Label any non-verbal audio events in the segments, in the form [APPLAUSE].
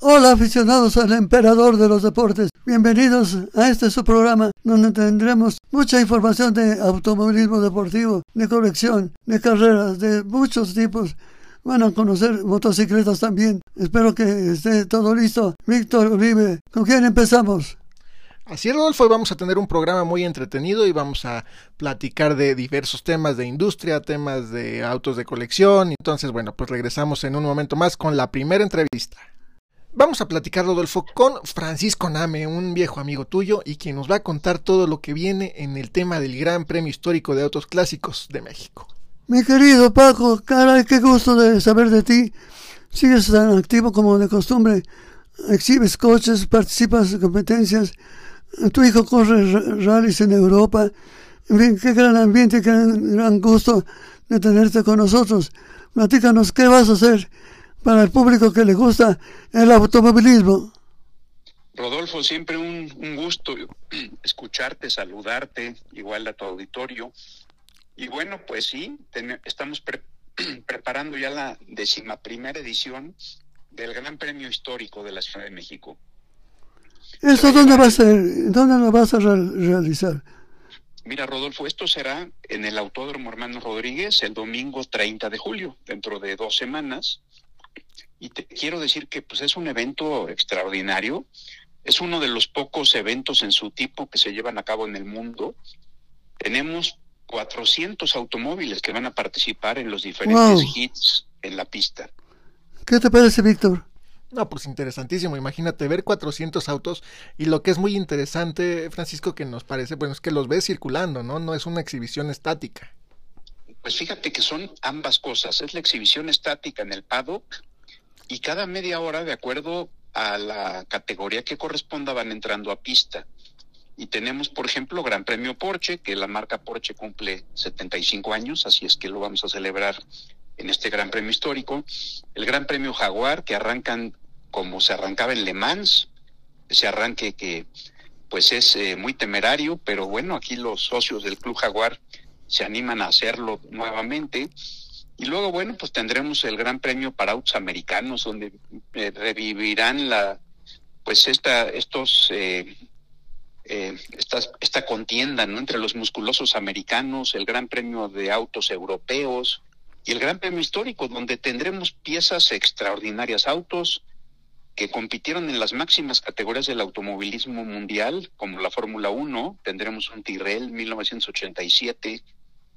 Hola aficionados al emperador de los deportes, bienvenidos a este su programa donde tendremos mucha información de automovilismo deportivo, de colección, de carreras, de muchos tipos. Van a conocer motocicletas también. Espero que esté todo listo. Víctor Uribe, ¿con quién empezamos? Así es, Rodolfo, hoy vamos a tener un programa muy entretenido y vamos a platicar de diversos temas de industria, temas de autos de colección. Entonces, bueno, pues regresamos en un momento más con la primera entrevista. Vamos a platicar, Rodolfo, con Francisco Name, un viejo amigo tuyo, y quien nos va a contar todo lo que viene en el tema del Gran Premio Histórico de Autos Clásicos de México. Mi querido Paco, caray, qué gusto de saber de ti. Sigues tan activo como de costumbre. Exhibes coches, participas en competencias. Tu hijo corre rallies en Europa. En fin, qué gran ambiente, qué gran gusto de tenerte con nosotros. Platícanos, ¿qué vas a hacer para el público que le gusta el automovilismo? Rodolfo, siempre un, un gusto [CLEARS THROAT] escucharte, saludarte, igual a tu auditorio. Y bueno, pues sí, ten, estamos pre [CLEARS THROAT] preparando ya la decimaprimera edición del Gran Premio Histórico de la Ciudad de México. ¿Esto dónde va a ser? ¿Dónde lo vas a realizar? Mira, Rodolfo, esto será en el Autódromo Hermano Rodríguez el domingo 30 de julio, dentro de dos semanas. Y te quiero decir que pues, es un evento extraordinario. Es uno de los pocos eventos en su tipo que se llevan a cabo en el mundo. Tenemos 400 automóviles que van a participar en los diferentes wow. hits en la pista. ¿Qué te parece, Víctor? No, pues interesantísimo. Imagínate ver 400 autos y lo que es muy interesante, Francisco, que nos parece, bueno, es que los ves circulando, ¿no? No es una exhibición estática. Pues fíjate que son ambas cosas. Es la exhibición estática en el paddock y cada media hora, de acuerdo a la categoría que corresponda, van entrando a pista. Y tenemos, por ejemplo, Gran Premio Porsche, que la marca Porsche cumple 75 años, así es que lo vamos a celebrar en este Gran Premio histórico. El Gran Premio Jaguar, que arrancan como se arrancaba en Le Mans, ese arranque que pues es eh, muy temerario, pero bueno, aquí los socios del Club Jaguar se animan a hacerlo nuevamente. Y luego, bueno, pues tendremos el Gran Premio para autos americanos, donde eh, revivirán la, pues esta, estos, eh, eh, esta, contienda, ¿no? Entre los musculosos americanos, el Gran Premio de autos europeos y el Gran Premio histórico, donde tendremos piezas extraordinarias, autos que compitieron en las máximas categorías del automovilismo mundial, como la Fórmula 1, tendremos un Tyrrell 1987,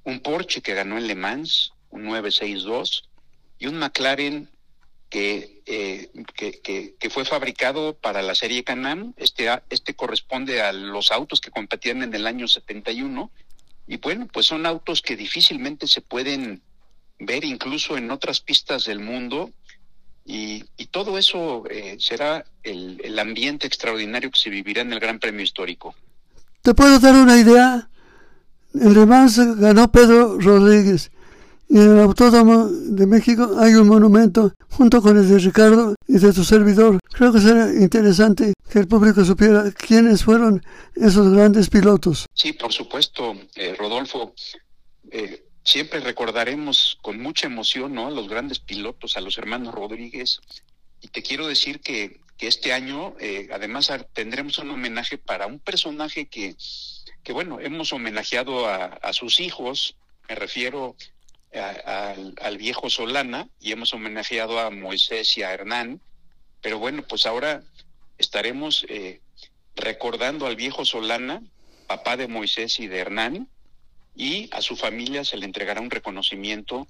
un Porsche que ganó en Le Mans, un 962, y un McLaren que, eh, que, que, que, fue fabricado para la serie Can-Am. Este, este corresponde a los autos que competían en el año 71. Y bueno, pues son autos que difícilmente se pueden ver incluso en otras pistas del mundo. Y, y todo eso eh, será el, el ambiente extraordinario que se vivirá en el Gran Premio Histórico. ¿Te puedo dar una idea? En Le ganó Pedro Rodríguez. Y en el Autódromo de México hay un monumento junto con el de Ricardo y de tu servidor. Creo que será interesante que el público supiera quiénes fueron esos grandes pilotos. Sí, por supuesto, eh, Rodolfo. Eh, siempre recordaremos con mucha emoción ¿no? a los grandes pilotos, a los hermanos Rodríguez. Y te quiero decir que, que este año, eh, además, tendremos un homenaje para un personaje que, que bueno, hemos homenajeado a, a sus hijos. Me refiero a, a, al viejo Solana y hemos homenajeado a Moisés y a Hernán, pero bueno, pues ahora estaremos eh, recordando al viejo Solana, papá de Moisés y de Hernán, y a su familia se le entregará un reconocimiento,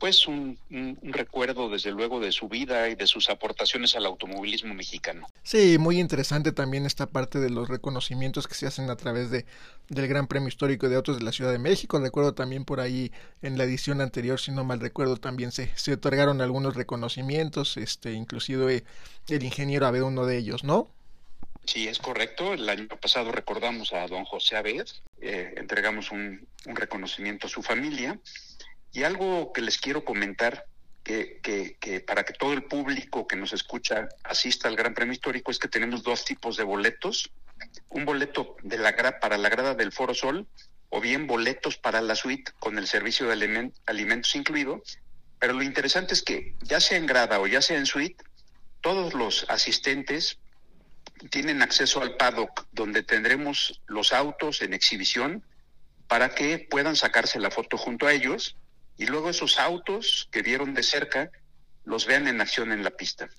pues un, un, un, recuerdo desde luego de su vida y de sus aportaciones al automovilismo mexicano. Sí, muy interesante también esta parte de los reconocimientos que se hacen a través de del Gran Premio Histórico de Autos de la Ciudad de México. Recuerdo también por ahí en la edición anterior, si no mal recuerdo, también se, se otorgaron algunos reconocimientos, este, inclusive el ingeniero Abed uno de ellos, ¿no? Sí, es correcto. El año pasado recordamos a don José Abed, eh, entregamos un, un reconocimiento a su familia. Y algo que les quiero comentar que, que, para que todo el público que nos escucha asista al Gran Premio Histórico es que tenemos dos tipos de boletos. Un boleto para la grada del Foro Sol o bien boletos para la suite con el servicio de alimentos incluido. Pero lo interesante es que ya sea en grada o ya sea en suite, todos los asistentes tienen acceso al paddock donde tendremos los autos en exhibición para que puedan sacarse la foto junto a ellos y luego esos autos que vieron de cerca los vean en acción en la pista.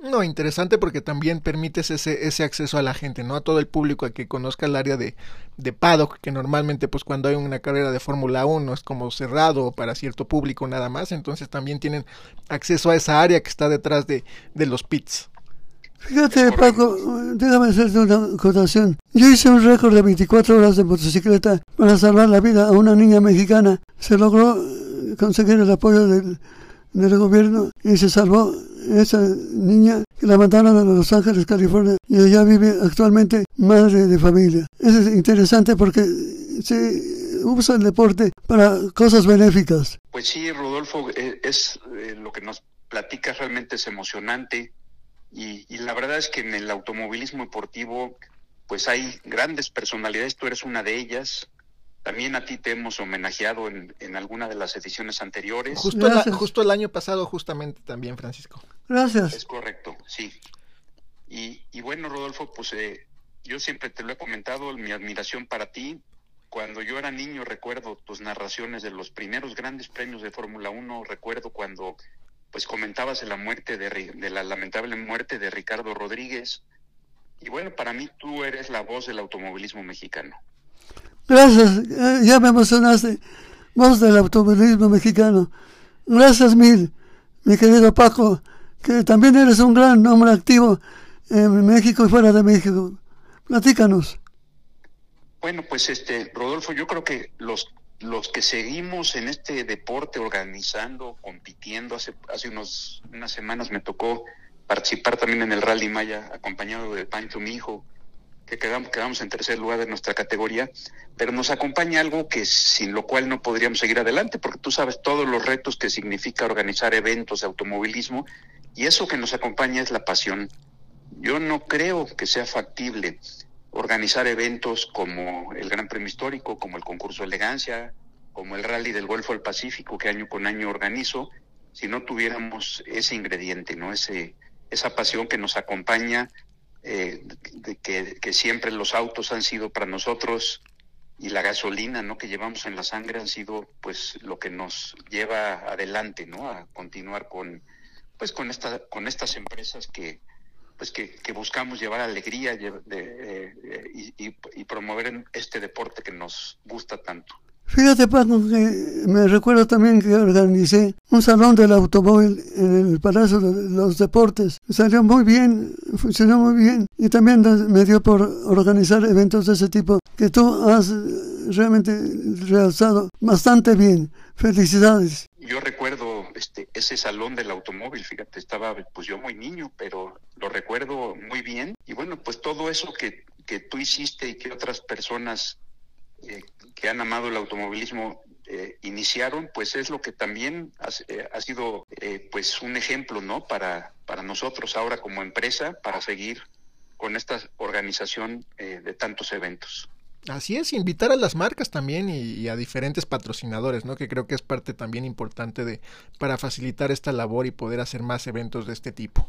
No, interesante porque también permites ese, ese acceso a la gente, ¿no? A todo el público a que conozca el área de, de paddock, que normalmente pues cuando hay una carrera de Fórmula 1 es como cerrado para cierto público nada más, entonces también tienen acceso a esa área que está detrás de, de los pits. Fíjate, Paco, déjame hacerte una acotación. Yo hice un récord de 24 horas de motocicleta para salvar la vida a una niña mexicana. Se logró conseguir el apoyo del, del gobierno y se salvó esa niña que la mandaron a Los Ángeles, California, y allá vive actualmente madre de familia. Eso es interesante porque se usa el deporte para cosas benéficas. Pues sí, Rodolfo, eh, es eh, lo que nos platica realmente es emocionante y, y, la verdad es que en el automovilismo deportivo pues hay grandes personalidades, tú eres una de ellas, también a ti te hemos homenajeado en, en alguna de las ediciones anteriores. Justo, el, justo el año pasado, justamente también, Francisco. Gracias. Es correcto, sí. Y, y bueno, Rodolfo, pues eh, yo siempre te lo he comentado, mi admiración para ti. Cuando yo era niño recuerdo tus narraciones de los primeros grandes premios de Fórmula 1, recuerdo cuando pues comentabas de la muerte de, de la lamentable muerte de Ricardo Rodríguez. Y bueno, para mí tú eres la voz del automovilismo mexicano. Gracias, eh, ya me emocionaste. Voz del automovilismo mexicano. Gracias mil, mi querido Paco, que también eres un gran hombre activo en México y fuera de México. Platícanos. Bueno, pues este, Rodolfo, yo creo que los los que seguimos en este deporte organizando, compitiendo, hace, hace unos, unas semanas me tocó participar también en el Rally Maya, acompañado de Pancho, mi hijo, que quedamos, quedamos en tercer lugar de nuestra categoría, pero nos acompaña algo que sin lo cual no podríamos seguir adelante, porque tú sabes todos los retos que significa organizar eventos de automovilismo, y eso que nos acompaña es la pasión. Yo no creo que sea factible organizar eventos como el Gran Premio Histórico, como el concurso de elegancia, como el Rally del Golfo del Pacífico que año con año organizo, si no tuviéramos ese ingrediente, no ese esa pasión que nos acompaña eh, de que, siempre los autos han sido para nosotros y la gasolina no que llevamos en la sangre han sido pues lo que nos lleva adelante no a continuar con pues con esta con estas empresas que pues que, buscamos llevar alegría eh, y, y promover este deporte que nos gusta tanto Fíjate, Paco, que me recuerdo también que organicé un salón del automóvil en el Palacio de los Deportes. Salió muy bien, funcionó muy bien. Y también me dio por organizar eventos de ese tipo que tú has realmente realzado bastante bien. Felicidades. Yo recuerdo este, ese salón del automóvil, fíjate, estaba pues yo muy niño, pero lo recuerdo muy bien. Y bueno, pues todo eso que, que tú hiciste y que otras personas eh, que han amado el automovilismo eh, iniciaron, pues es lo que también ha, eh, sido pues un ejemplo, ¿no? Para, para nosotros ahora como empresa, para seguir con esta organización de tantos eventos. Así es, invitar a las marcas también y, a diferentes patrocinadores, ¿no? Que creo que es parte también importante de para facilitar esta labor y poder hacer más eventos de este tipo.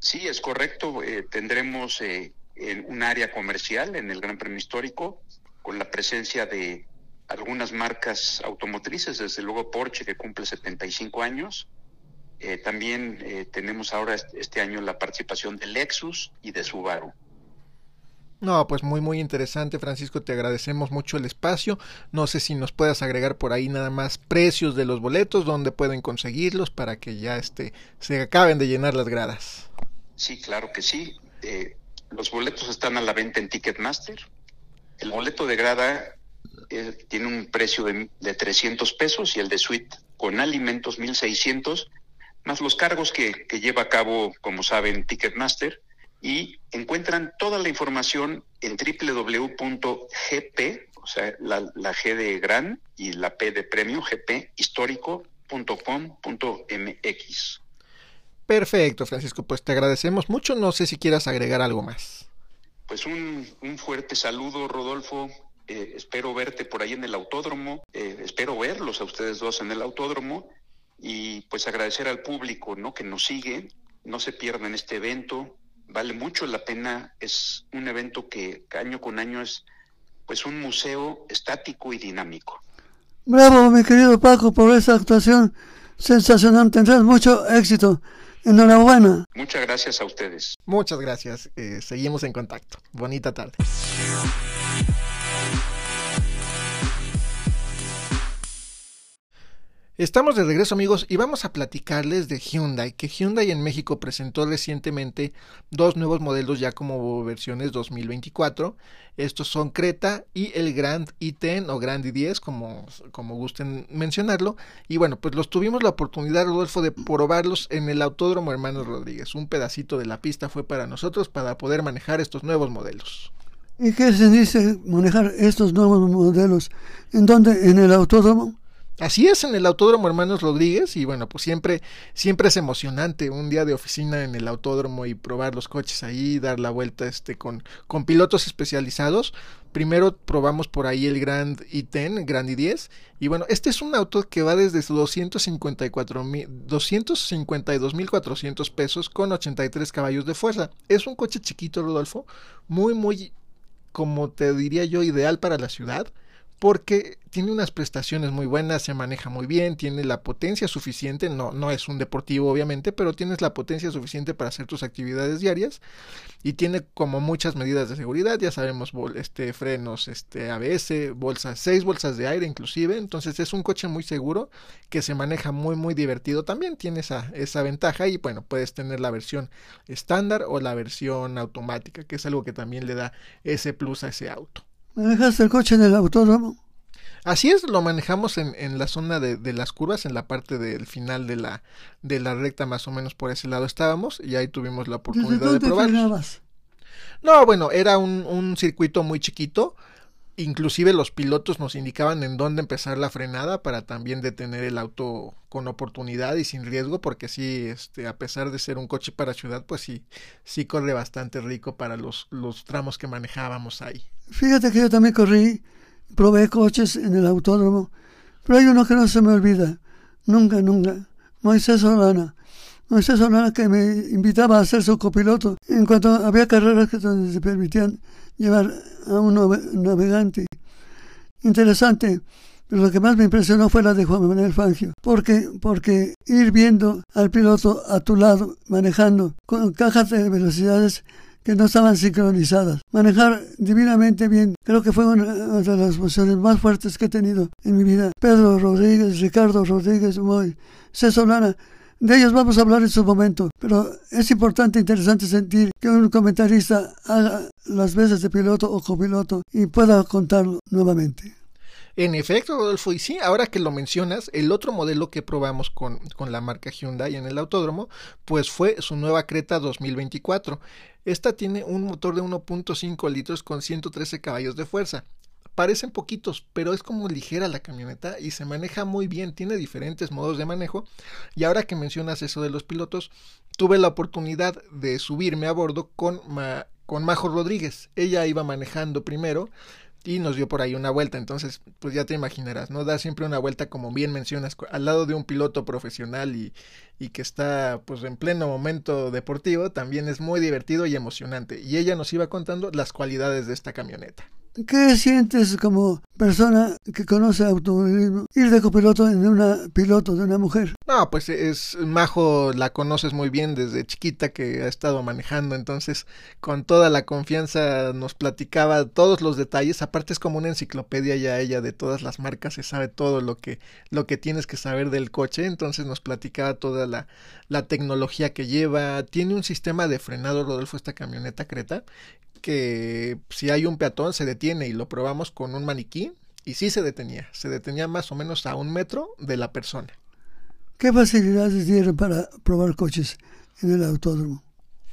Sí, es correcto. tendremos en un área comercial en el Gran Premio Histórico con la presencia de algunas marcas automotrices, desde luego Porsche que cumple 75 años. Eh, también eh, tenemos ahora este año la participación de Lexus y de Subaru. No, pues muy muy interesante, Francisco, te agradecemos mucho el espacio. No sé si nos puedas agregar por ahí nada más precios de los boletos, dónde pueden conseguirlos para que ya este, se acaben de llenar las gradas. Sí, claro que sí. Eh, los boletos están a la venta en Ticketmaster. El boleto de grada eh, tiene un precio de, de, 300 pesos y el de suite con alimentos 1600, más los cargos que, que lleva a cabo, como saben, Ticketmaster. Y encuentran toda la información en www.gp, o sea, la, la, G de gran y la P de premio, gp histórico creta.com.mx. Perfecto, Francisco, pues te agradecemos mucho. No sé si quieras agregar algo más. Pues un, un fuerte saludo, Rodolfo. Eh, espero verte por ahí en el autódromo. Eh, espero verlos a ustedes dos en el autódromo. Y pues agradecer al público ¿no? que nos sigue. No se pierdan este evento. Vale mucho la pena. Es un evento que año con año es pues un museo estático y dinámico. Bravo, mi querido Paco, por esa actuación sensacional. Tendrás mucho éxito. Enhorabuena. Muchas gracias a ustedes. Muchas gracias. Eh, seguimos en contacto. Bonita tarde. Estamos de regreso amigos y vamos a platicarles de Hyundai, que Hyundai en México presentó recientemente dos nuevos modelos ya como versiones 2024. Estos son Creta y el Grand i10 o Grand i10, como, como gusten mencionarlo. Y bueno, pues los tuvimos la oportunidad, Rodolfo, de probarlos en el Autódromo Hermanos Rodríguez. Un pedacito de la pista fue para nosotros para poder manejar estos nuevos modelos. ¿Y qué se dice manejar estos nuevos modelos? ¿En dónde? ¿En el autódromo? Así es en el Autódromo Hermanos Rodríguez y bueno, pues siempre siempre es emocionante un día de oficina en el autódromo y probar los coches ahí, dar la vuelta este con con pilotos especializados. Primero probamos por ahí el Grand i10, Grand i10 y bueno, este es un auto que va desde 254 mil 252.400 pesos con 83 caballos de fuerza. Es un coche chiquito, Rodolfo, muy muy como te diría yo ideal para la ciudad porque tiene unas prestaciones muy buenas, se maneja muy bien, tiene la potencia suficiente, no, no es un deportivo obviamente, pero tienes la potencia suficiente para hacer tus actividades diarias y tiene como muchas medidas de seguridad, ya sabemos, este frenos, este ABS, bolsas, seis bolsas de aire inclusive, entonces es un coche muy seguro que se maneja muy muy divertido, también tiene esa, esa ventaja y bueno, puedes tener la versión estándar o la versión automática, que es algo que también le da ese plus a ese auto. ¿Manejaste el coche en el autódromo? Así es, lo manejamos en, en la zona de, de, las curvas, en la parte del final de la, de la recta, más o menos por ese lado estábamos, y ahí tuvimos la oportunidad de probar. No, bueno, era un, un circuito muy chiquito, inclusive los pilotos nos indicaban en dónde empezar la frenada para también detener el auto con oportunidad y sin riesgo porque sí este a pesar de ser un coche para ciudad pues sí sí corre bastante rico para los los tramos que manejábamos ahí fíjate que yo también corrí probé coches en el autódromo pero hay uno que no se me olvida. Nunca nunca. Moisés Solana. Moisés Solana que me invitaba a ser su copiloto. En cuanto había carreras que se permitían llevar a un navegante. Interesante, pero lo que más me impresionó fue la de Juan Manuel Fangio. porque Porque ir viendo al piloto a tu lado, manejando con cajas de velocidades que no estaban sincronizadas. Manejar divinamente bien, creo que fue una de las emociones más fuertes que he tenido en mi vida. Pedro Rodríguez, Ricardo Rodríguez, Moy, César Lana, de ellos vamos a hablar en su momento, pero es importante e interesante sentir que un comentarista haga las veces de piloto o copiloto y pueda contarlo nuevamente. En efecto, Rodolfo, y sí, ahora que lo mencionas, el otro modelo que probamos con, con la marca Hyundai en el autódromo, pues fue su nueva Creta 2024. Esta tiene un motor de 1.5 litros con 113 caballos de fuerza parecen poquitos, pero es como ligera la camioneta y se maneja muy bien, tiene diferentes modos de manejo. Y ahora que mencionas eso de los pilotos, tuve la oportunidad de subirme a bordo con, con Majo Rodríguez. Ella iba manejando primero y nos dio por ahí una vuelta. Entonces, pues ya te imaginarás, ¿no? Da siempre una vuelta, como bien mencionas, al lado de un piloto profesional y, y que está pues en pleno momento deportivo, también es muy divertido y emocionante. Y ella nos iba contando las cualidades de esta camioneta. ¿Qué sientes como persona que conoce automovilismo ir de copiloto en una piloto de una mujer? No, pues es Majo, la conoces muy bien desde chiquita que ha estado manejando, entonces con toda la confianza nos platicaba todos los detalles, aparte es como una enciclopedia ya ella de todas las marcas, se sabe todo lo que lo que tienes que saber del coche, entonces nos platicaba toda la la tecnología que lleva, tiene un sistema de frenado Rodolfo esta camioneta Creta que si hay un peatón se detiene y lo probamos con un maniquí y sí se detenía, se detenía más o menos a un metro de la persona. ¿Qué facilidades dieron para probar coches en el autódromo?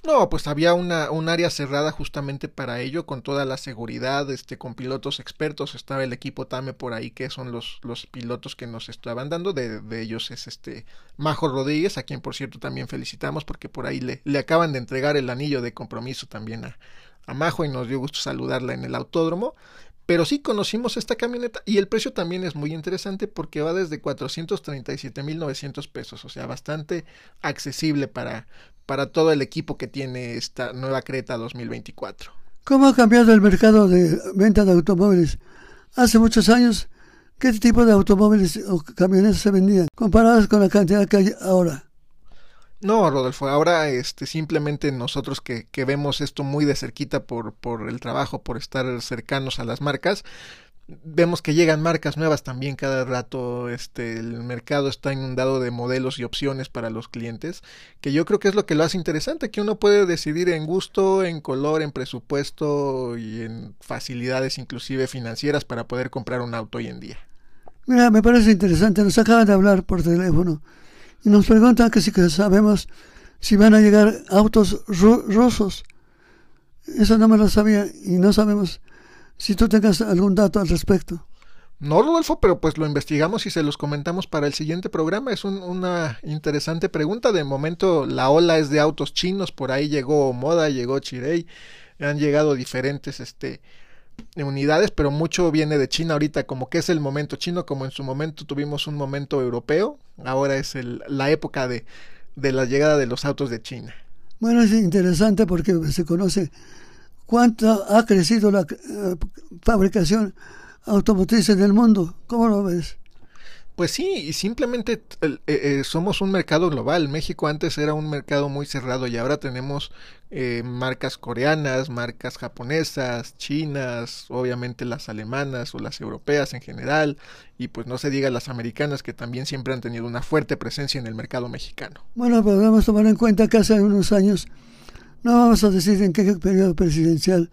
No, pues había una, un área cerrada justamente para ello, con toda la seguridad, este, con pilotos expertos, estaba el equipo TAME por ahí, que son los, los pilotos que nos estaban dando, de, de ellos es este Majo Rodríguez, a quien por cierto también felicitamos, porque por ahí le, le acaban de entregar el anillo de compromiso también a, a Majo y nos dio gusto saludarla en el autódromo. Pero sí conocimos esta camioneta y el precio también es muy interesante porque va desde 437.900 pesos, o sea, bastante accesible para, para todo el equipo que tiene esta nueva Creta 2024. ¿Cómo ha cambiado el mercado de venta de automóviles? Hace muchos años, ¿qué tipo de automóviles o camionetas se vendían comparadas con la cantidad que hay ahora? No, Rodolfo, ahora este, simplemente nosotros que, vemos esto muy de cerquita por, por el trabajo, por estar cercanos a las marcas, vemos que llegan marcas nuevas también cada rato, este, el mercado está inundado de modelos y opciones para los clientes, que yo creo que es lo que lo hace interesante, que uno puede decidir en gusto, en color, en presupuesto y en facilidades inclusive financieras para poder comprar un auto hoy en día. Mira, me parece interesante, nos acaban de hablar por teléfono y nos preguntan que si que sabemos si van a llegar autos ru rusos. Eso no me lo sabía y no sabemos si tú tengas algún dato al respecto. No, Rodolfo, pero pues lo investigamos y se los comentamos para el siguiente programa. Es un, una interesante pregunta. De momento la ola es de autos chinos, por ahí llegó Moda, llegó Chirei, han llegado diferentes este, unidades, pero mucho viene de China ahorita, como que es el momento chino, como en su momento tuvimos un momento europeo, ahora es el, la época de, de la llegada de los autos de China. Bueno, es interesante porque se conoce cuánto ha crecido la uh, fabricación automotriz en el mundo. ¿Cómo lo ves? Pues sí, y simplemente eh, eh, somos un mercado global. México antes era un mercado muy cerrado y ahora tenemos eh, marcas coreanas, marcas japonesas, chinas, obviamente las alemanas o las europeas en general, y pues no se diga las americanas que también siempre han tenido una fuerte presencia en el mercado mexicano. Bueno, podemos tomar en cuenta que hace unos años no vamos a decir en qué periodo presidencial,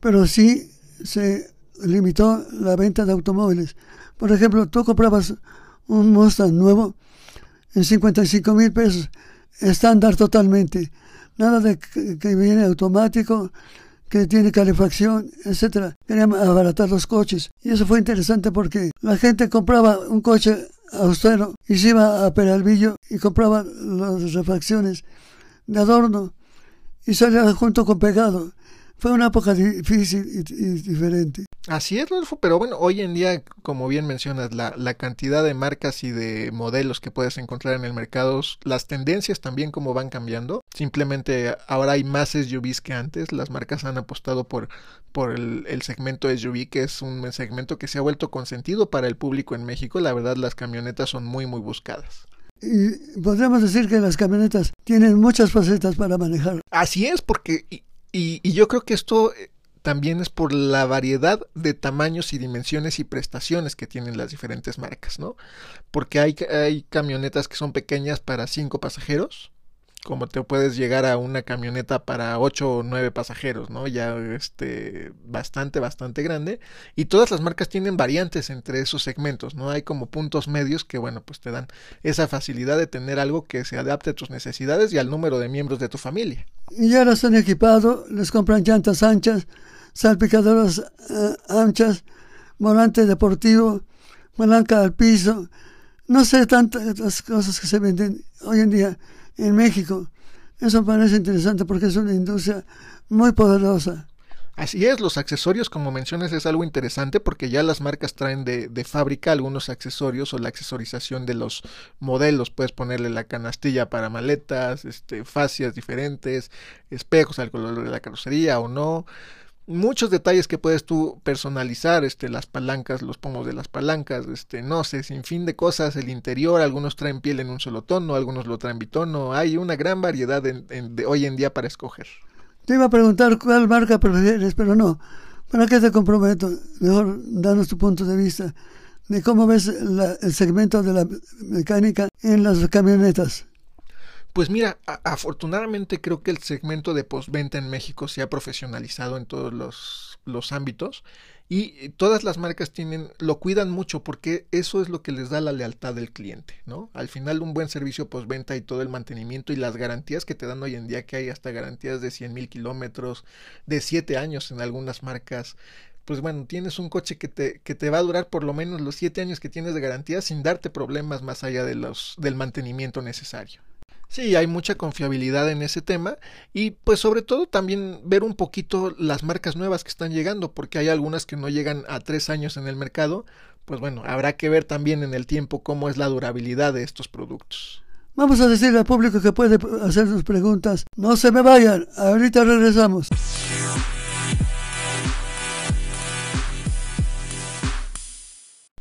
pero sí se limitó la venta de automóviles. Por ejemplo, tú comprabas un Mustang nuevo en 55 mil pesos, estándar totalmente, nada de que, viene automático, que tiene calefacción, etcétera. Querían abaratar los coches. Y eso fue interesante porque la gente compraba un coche austero y se iba a Peralvillo y compraba las refacciones de adorno y salía junto con pegado. Fue una época difícil y, diferente. Así es, Rodolfo, pero bueno, hoy en día, como bien mencionas, la, la, cantidad de marcas y de modelos que puedes encontrar en el mercado, las tendencias también como van cambiando. Simplemente ahora hay más SUVs que antes, las marcas han apostado por, por el, el segmento SUV, que es un segmento que se ha vuelto consentido para el público en México. La verdad, las camionetas son muy, muy buscadas. Y podríamos decir que las camionetas tienen muchas facetas para manejar. Así es, porque y, y, y, yo creo que esto también es por la variedad de tamaños y dimensiones y prestaciones que tienen las diferentes marcas, ¿no? Porque hay, hay camionetas que son pequeñas para cinco pasajeros, como te puedes llegar a una camioneta para 8 o 9 pasajeros, ¿no? Ya este bastante bastante grande y todas las marcas tienen variantes entre esos segmentos, ¿no? Hay como puntos medios que bueno, pues te dan esa facilidad de tener algo que se adapte a tus necesidades y al número de miembros de tu familia. Y ya los han equipado, les compran llantas anchas, salpicadoras uh, anchas, volante deportivo, palanca al piso, no sé tantas cosas que se venden hoy en día en México. Eso parece interesante porque es una industria muy poderosa. Así es, los accesorios, como mencionas, es algo interesante porque ya las marcas traen de, de, fábrica algunos accesorios o la accesorización de los modelos. Puedes ponerle la canastilla para maletas, este, fascias diferentes, espejos al color de la carrocería o no muchos detalles que puedes tú personalizar, este, las palancas, los pomos de las palancas, este, no sé, sin fin de cosas, el interior, algunos traen piel en un solo tono, algunos lo traen bitono, hay una gran variedad en, en, de hoy en día para escoger. Te iba a preguntar cuál marca prefieres, pero no, ¿para qué te comprometo? Mejor danos tu punto de vista de cómo ves la, el segmento de la mecánica en las camionetas. Pues mira, afortunadamente creo que el segmento de postventa en México se ha profesionalizado en todos los, los ámbitos y todas las marcas tienen, lo cuidan mucho porque eso es lo que les da la lealtad del cliente, ¿no? Al final un buen servicio postventa y todo el mantenimiento y las garantías que te dan hoy en día, que hay hasta garantías de 100 mil kilómetros, de 7 años en algunas marcas, pues bueno, tienes un coche que te, que te va a durar por lo menos los 7 años que tienes de garantía sin darte problemas más allá de los, del mantenimiento necesario. Sí, hay mucha confiabilidad en ese tema y pues sobre todo también ver un poquito las marcas nuevas que están llegando, porque hay algunas que no llegan a tres años en el mercado, pues bueno, habrá que ver también en el tiempo cómo es la durabilidad de estos productos. Vamos a decirle al público que puede hacer sus preguntas. No se me vayan, ahorita regresamos.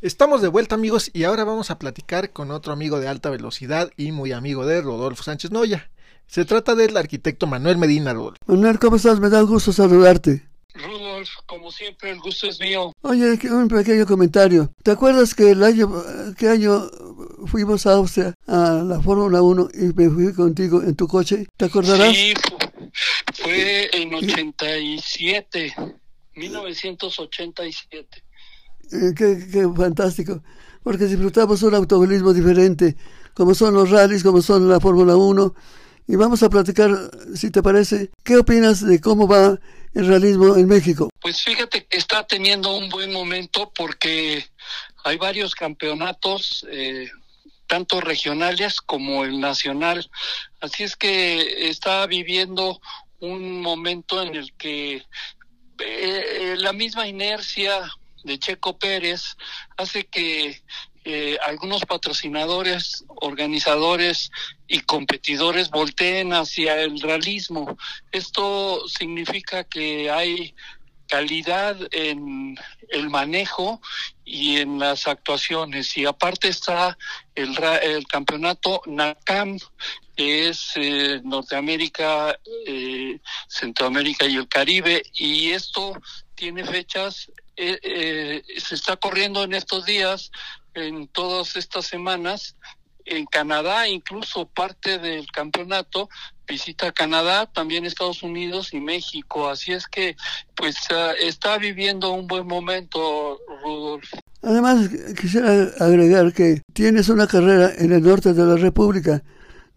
Estamos de vuelta amigos y ahora vamos a platicar con otro amigo de alta velocidad y muy amigo de Rodolfo Sánchez Noya. Se trata del arquitecto Manuel Medina Rodolfo. Manuel, ¿cómo estás? Me da gusto saludarte. Rodolfo, como siempre, el gusto es mío. Oye, un pequeño comentario. ¿Te acuerdas que el año, qué año fuimos a Austria a la Fórmula 1 y me fui contigo en tu coche? ¿Te acordarás? Sí, fue en 87, 1987. Eh, qué, fantástico, porque disfrutamos un automovilismo diferente, como son los rallies, como son la Fórmula 1, y vamos a platicar, si te parece, ¿qué opinas de cómo va el realismo en México? Pues fíjate que está teniendo un buen momento porque hay varios campeonatos, eh, tanto regionales como el nacional, así es que está viviendo un momento en el que eh, la misma inercia de Checo Pérez hace que eh, algunos patrocinadores, organizadores y competidores volteen hacia el realismo. Esto significa que hay calidad en el manejo y en las actuaciones. Y aparte está el, el campeonato NACAM, que es eh, Norteamérica, eh, Centroamérica y el Caribe. Y esto tiene fechas eh, eh, se está corriendo en estos días, en todas estas semanas, en Canadá, incluso parte del campeonato visita Canadá, también Estados Unidos y México. Así es que, pues, ah, está viviendo un buen momento, Rudolf. Además, quisiera agregar que tienes una carrera en el norte de la República.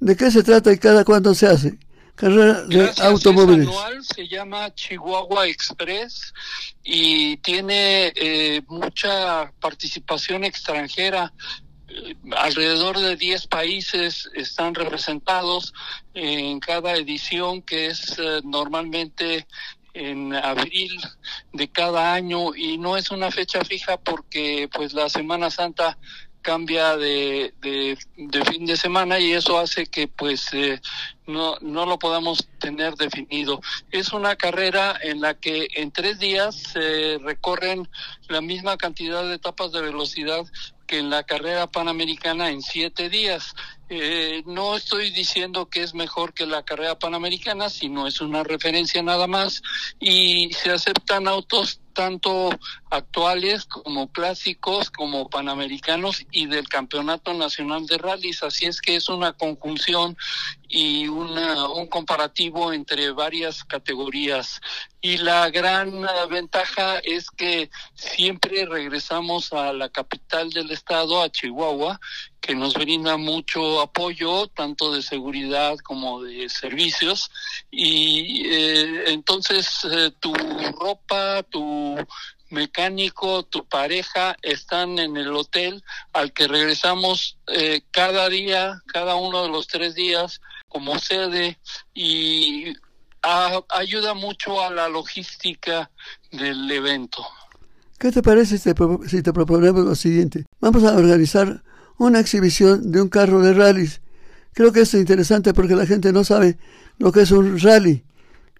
¿De qué se trata y cada cuándo se hace? Carrera de automóviles. Anual, se llama Chihuahua Express y tiene eh, mucha participación extranjera. Eh, alrededor de 10 países están representados en cada edición que es eh, normalmente en abril de cada año y no es una fecha fija porque pues la Semana Santa cambia de, de, fin de semana y eso hace que pues eh, no, no lo podamos tener definido. Es una carrera en la que en tres días se recorren la misma cantidad de etapas de velocidad que en la carrera panamericana en siete días. Eh, no estoy diciendo que es mejor que la carrera panamericana, sino es una referencia nada más y se aceptan autos tanto actuales como clásicos, como panamericanos y del Campeonato Nacional de Rallys. Así es que es una conjunción y una, un comparativo entre varias categorías. Y la gran ventaja es que siempre regresamos a la capital del estado, a Chihuahua, que nos brinda mucho apoyo, tanto de seguridad como de servicios. Y eh, entonces eh, tu ropa, tu mecánico, tu pareja están en el hotel al que regresamos eh, cada día, cada uno de los tres días como sede y ayuda mucho a la logística del evento. ¿Qué te parece si te, si te proponemos lo siguiente? Vamos a organizar una exhibición de un carro de rallies. Creo que es interesante porque la gente no sabe lo que es un rally.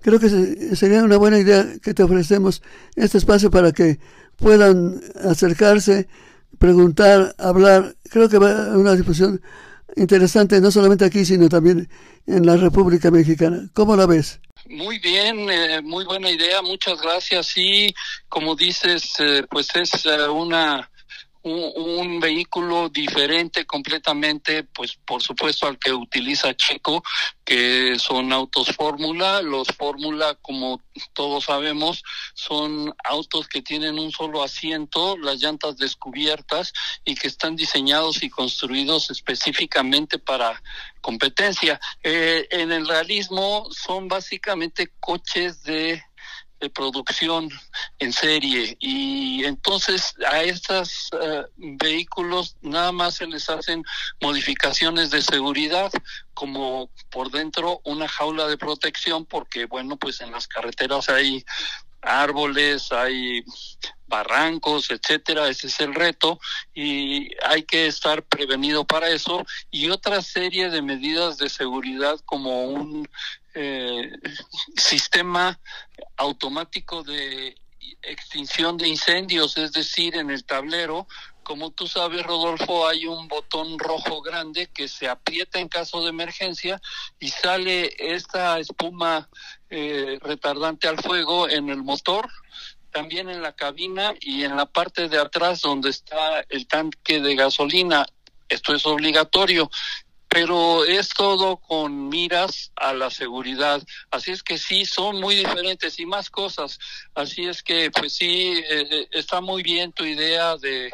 Creo que sería una buena idea que te ofrecemos este espacio para que puedan acercarse, preguntar, hablar. Creo que va a haber una difusión interesante, no solamente aquí, sino también en la República Mexicana. ¿Cómo la ves? Muy bien, eh, muy buena idea, muchas gracias. Y como dices, eh, pues es eh, una un, vehículo diferente completamente, pues por supuesto al que utiliza Checo, que son autos Fórmula. Los Fórmula, como todos sabemos, son autos que tienen un solo asiento, las llantas descubiertas y que están diseñados y construidos específicamente para competencia. Eh, en el realismo son básicamente coches de de producción en serie. Y entonces a estos eh, vehículos nada más se les hacen modificaciones de seguridad como por dentro una jaula de protección porque bueno pues en las carreteras hay árboles, hay barrancos, etcétera, ese es el reto y hay que estar prevenido para eso y otra serie de medidas de seguridad como un eh, sistema automático de extinción de incendios, es decir, en el tablero, como tú sabes, Rodolfo, hay un botón rojo grande que se aprieta en caso de emergencia y sale esta espuma eh, retardante al fuego en el motor, también en la cabina y en la parte de atrás donde está el tanque de gasolina. Esto es obligatorio pero es todo con miras a la seguridad. Así es que sí, son muy diferentes y más cosas. Así es que, pues sí, eh, eh, está muy bien tu idea de,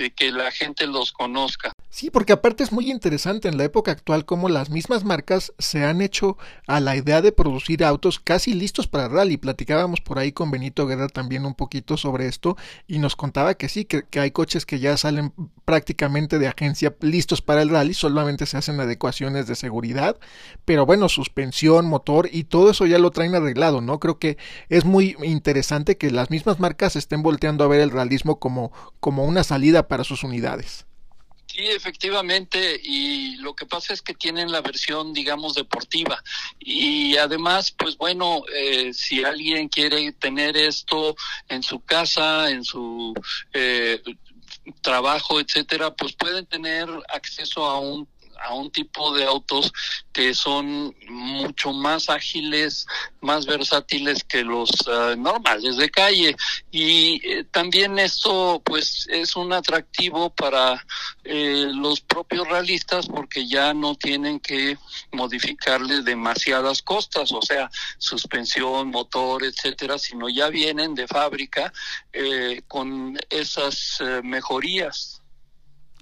de que la gente los conozca. Sí, porque aparte es muy interesante en la época actual cómo las mismas marcas se han hecho a la idea de producir autos casi listos para rally. Platicábamos por ahí con Benito Guerra también un poquito sobre esto y nos contaba que sí, que, hay coches que ya salen prácticamente de agencia listos para el rally, solamente se hacen adecuaciones de seguridad, pero bueno, suspensión, motor y todo eso ya lo traen arreglado, ¿no? Creo que es muy interesante que las mismas marcas estén volteando a ver el realismo como, como una salida para sus unidades. Sí, efectivamente, y lo que pasa es que tienen la versión, digamos, deportiva. Y además, pues bueno, eh, si alguien quiere tener esto en su casa, en su eh, trabajo, etcétera, pues pueden tener acceso a un a un tipo de autos que son mucho más ágiles, más versátiles que los eh, normales de calle. Y eh, también esto pues es un atractivo para eh, los propios realistas porque ya no tienen que modificarles demasiadas costas, o sea, suspensión, motor, etcétera, sino ya vienen de fábrica con esas mejorías.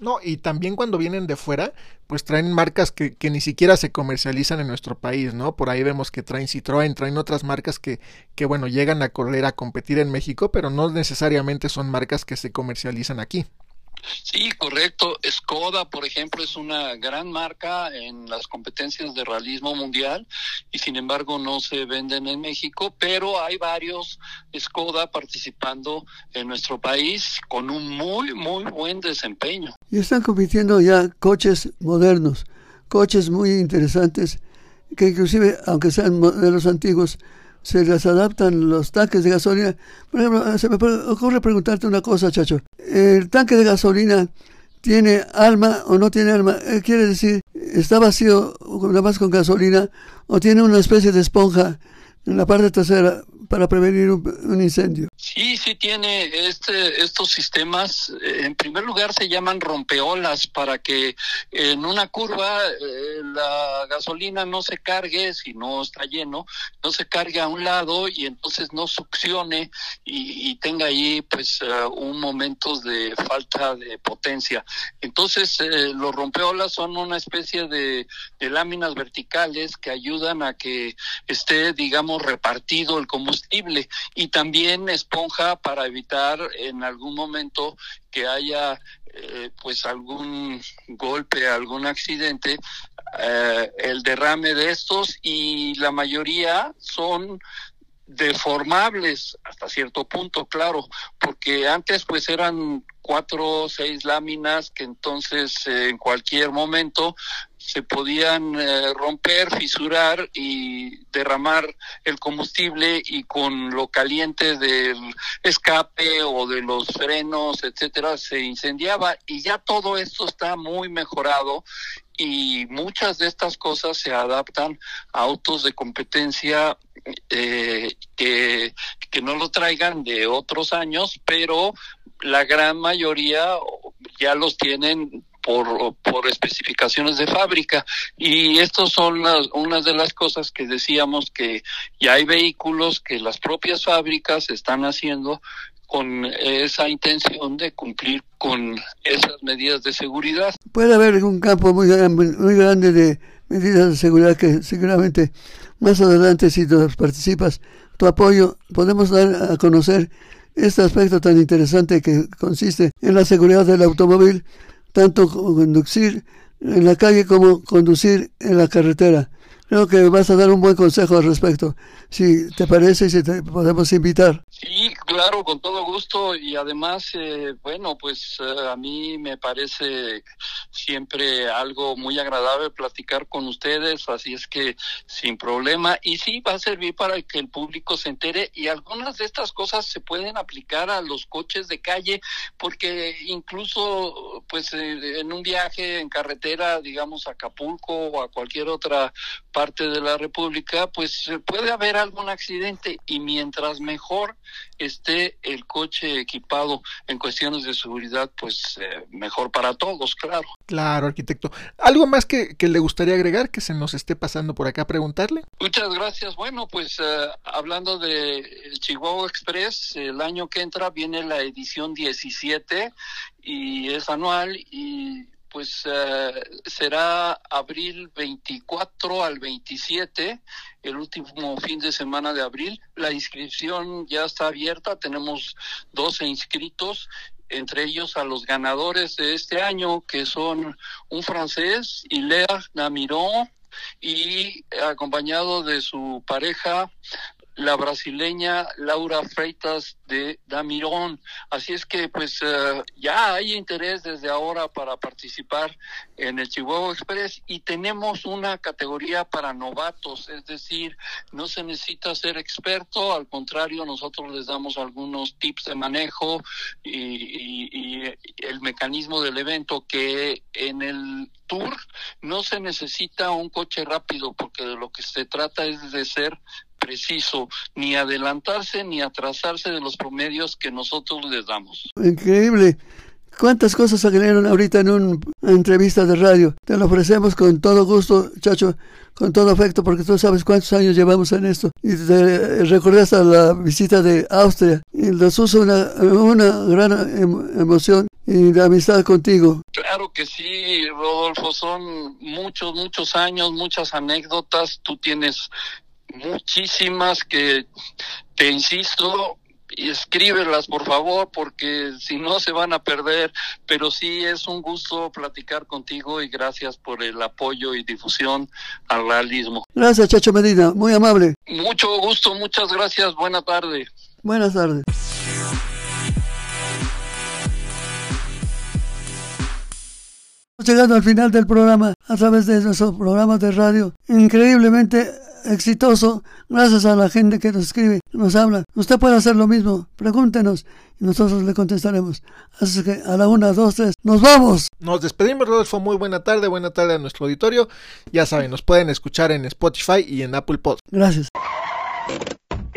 No, y también cuando vienen de fuera, pues traen marcas que, que, ni siquiera se comercializan en nuestro país, ¿no? Por ahí vemos que traen Citroën, traen otras marcas que, que, bueno, llegan a correr a competir en México, pero no necesariamente son marcas que se comercializan aquí. Sí, correcto. Skoda, por ejemplo, es una gran marca en las competencias de realismo mundial y sin embargo no se venden en México, pero hay varios Skoda participando en nuestro país con un muy, muy buen desempeño. Y están compitiendo ya coches modernos, coches muy interesantes que inclusive, aunque sean modelos antiguos, se les adaptan los tanques de gasolina. Por ejemplo, se me ocurre preguntarte una cosa, chacho. ¿El tanque de gasolina tiene alma o no tiene alma? Eh, quiere decir, ¿está vacío nada más con gasolina o tiene una especie de esponja en la parte trasera para prevenir un, incendio. Sí, sí tiene este, estos sistemas. Eh, en primer lugar se llaman rompeolas para que en una curva eh, la gasolina no se cargue si no está lleno, no se cargue a un lado y entonces no succione y, tenga ahí pues eh, un momento de falta de potencia. Entonces los rompeolas son una especie de, de láminas verticales que ayudan a que esté digamos repartido el combustible y también esponja para evitar en algún momento que haya eh, pues algún golpe, algún accidente, eh, el derrame de estos y la mayoría son deformables hasta cierto punto, claro, porque antes pues eran cuatro o seis láminas que entonces eh, en cualquier momento se podían eh, romper, fisurar y derramar el combustible y con lo caliente del escape o de los frenos, etcétera, se incendiaba. Y ya todo esto está muy mejorado y muchas de estas cosas se adaptan a autos de competencia eh, que, que no lo traigan de otros años, pero la gran mayoría ya los tienen por, especificaciones de fábrica. Y estas son las, unas de las cosas que decíamos que ya hay vehículos que las propias fábricas están haciendo con esa intención de cumplir con esas medidas de seguridad. Puede haber un campo muy, muy grande de medidas de seguridad que seguramente más adelante si tú participas, tu apoyo, podemos dar a conocer este aspecto tan interesante que consiste en la seguridad del automóvil, tanto conducir en la calle como conducir en la carretera. Creo que vas a dar un buen consejo al respecto. Si te parece, si te podemos invitar. Sí, claro, con todo gusto. Y además, eh, bueno, pues eh, a mí me parece siempre algo muy agradable platicar con ustedes, así es que sin problema. Y sí, va a servir para que el público se entere. Y algunas de estas cosas se pueden aplicar a los coches de calle, porque incluso, pues eh, en un viaje en carretera, digamos, a Acapulco o a cualquier otra parte de la República, pues puede haber algún accidente y mientras mejor esté el coche equipado en cuestiones de seguridad, pues eh, mejor para todos, claro. Claro, arquitecto. ¿Algo más que, le gustaría agregar que se nos esté pasando por acá a preguntarle? Muchas gracias. Bueno, pues eh, hablando de Chihuahua Express, el año que entra viene la edición 17 y es anual y pues eh, será abril 24 al 27, el último fin de semana de abril. La inscripción ya está abierta, tenemos 12 inscritos, entre ellos a los ganadores de este año, que son un francés, Hilaire Namiron, y acompañado de su pareja la brasileña Laura Freitas de Damirón. Así es que pues eh, ya hay interés desde ahora para participar en el Chihuahua Express y tenemos una categoría para novatos, es decir, no se necesita ser experto, al contrario, nosotros les damos algunos tips de manejo y, y el mecanismo del evento que en el tour no se necesita un coche rápido porque de lo que se trata es de ser preciso, ni adelantarse ni atrasarse de los promedios que nosotros les damos. Increíble. ¿Cuántas cosas salieron ahorita en una entrevista de radio? Te lo ofrecemos con todo gusto, chacho, con todo afecto, porque tú sabes cuántos años llevamos en esto. Y te recordé la visita de Austria. Y nos uso una, una gran em, emoción y de amistad contigo. Claro que sí, Rodolfo, son muchos, muchos años, muchas anécdotas. Tú tienes muchísimas que te insisto, escríbelas por favor porque si no se van a perder, pero sí es un gusto platicar contigo y gracias por el apoyo y difusión al realismo. Gracias Chacho Medina, muy amable. Mucho gusto, muchas gracias, buena tarde. Buenas tardes. Llegando al final del programa a través de nuestro programa de radio, increíblemente exitoso gracias a la gente que nos escribe, nos habla. Usted puede hacer lo mismo, pregúntenos y nosotros le contestaremos. Así que a la una, dos, tres, ¡nos vamos! Nos despedimos, Rodolfo. Muy buena tarde, buena tarde a nuestro auditorio. Ya saben, nos pueden escuchar en Spotify y en Apple Pod. Gracias.